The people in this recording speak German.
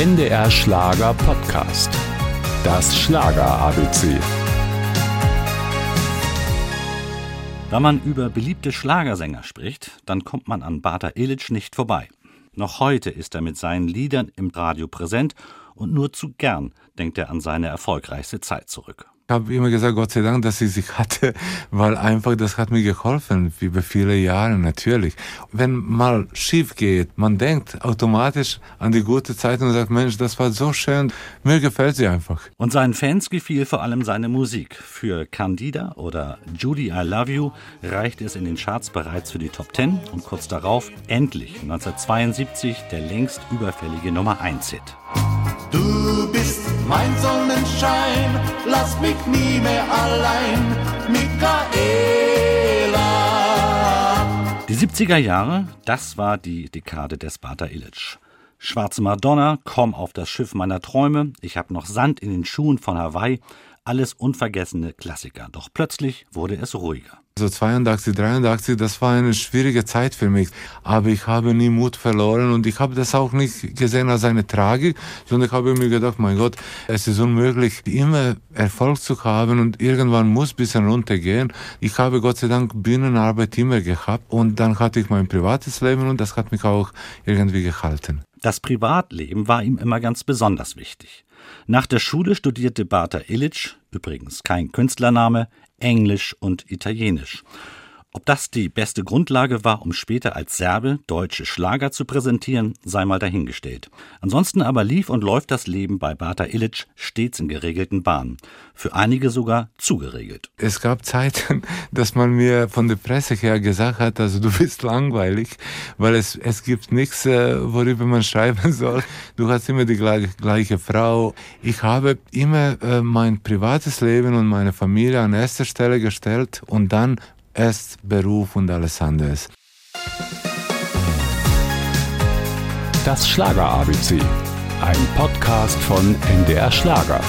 NDR Schlager Podcast. Das Schlager ABC. Wenn man über beliebte Schlagersänger spricht, dann kommt man an Bata Illich nicht vorbei. Noch heute ist er mit seinen Liedern im Radio präsent und nur zu gern denkt er an seine erfolgreichste Zeit zurück. Ich habe immer gesagt, Gott sei Dank, dass ich sie hatte, weil einfach das hat mir geholfen, wie über viele Jahre natürlich. Wenn mal schief geht, man denkt automatisch an die gute Zeit und sagt, Mensch, das war so schön, mir gefällt sie einfach. Und seinen Fans gefiel vor allem seine Musik. Für Candida oder Judy I Love You reichte es in den Charts bereits für die Top 10 und kurz darauf endlich 1972 der längst überfällige Nummer 1 Hit. Du bist mein Sonnenschein, lass mich nie mehr allein, Michaela. Die 70er Jahre, das war die Dekade des Bata Illich. Schwarze Madonna, komm auf das Schiff meiner Träume, ich hab noch Sand in den Schuhen von Hawaii, alles unvergessene Klassiker. Doch plötzlich wurde es ruhiger. So 82, 83, das war eine schwierige Zeit für mich. Aber ich habe nie Mut verloren und ich habe das auch nicht gesehen als eine Tragik, sondern ich habe mir gedacht, mein Gott, es ist unmöglich, immer Erfolg zu haben und irgendwann muss ein bisschen runtergehen. Ich habe Gott sei Dank Bühnenarbeit immer gehabt und dann hatte ich mein privates Leben und das hat mich auch irgendwie gehalten. Das Privatleben war ihm immer ganz besonders wichtig. Nach der Schule studierte Bata Illich, übrigens kein Künstlername, Englisch und Italienisch. Ob das die beste Grundlage war, um später als Serbe deutsche Schlager zu präsentieren, sei mal dahingestellt. Ansonsten aber lief und läuft das Leben bei Bata Illich stets in geregelten Bahnen. Für einige sogar zu geregelt. Es gab Zeiten, dass man mir von der Presse her gesagt hat, also du bist langweilig, weil es, es gibt nichts, äh, worüber man schreiben soll. Du hast immer die gleiche, gleiche Frau. Ich habe immer äh, mein privates Leben und meine Familie an erster Stelle gestellt und dann erst Beruf und alles anderes. Das Schlager ABC. Ein Podcast von NDR Schlager.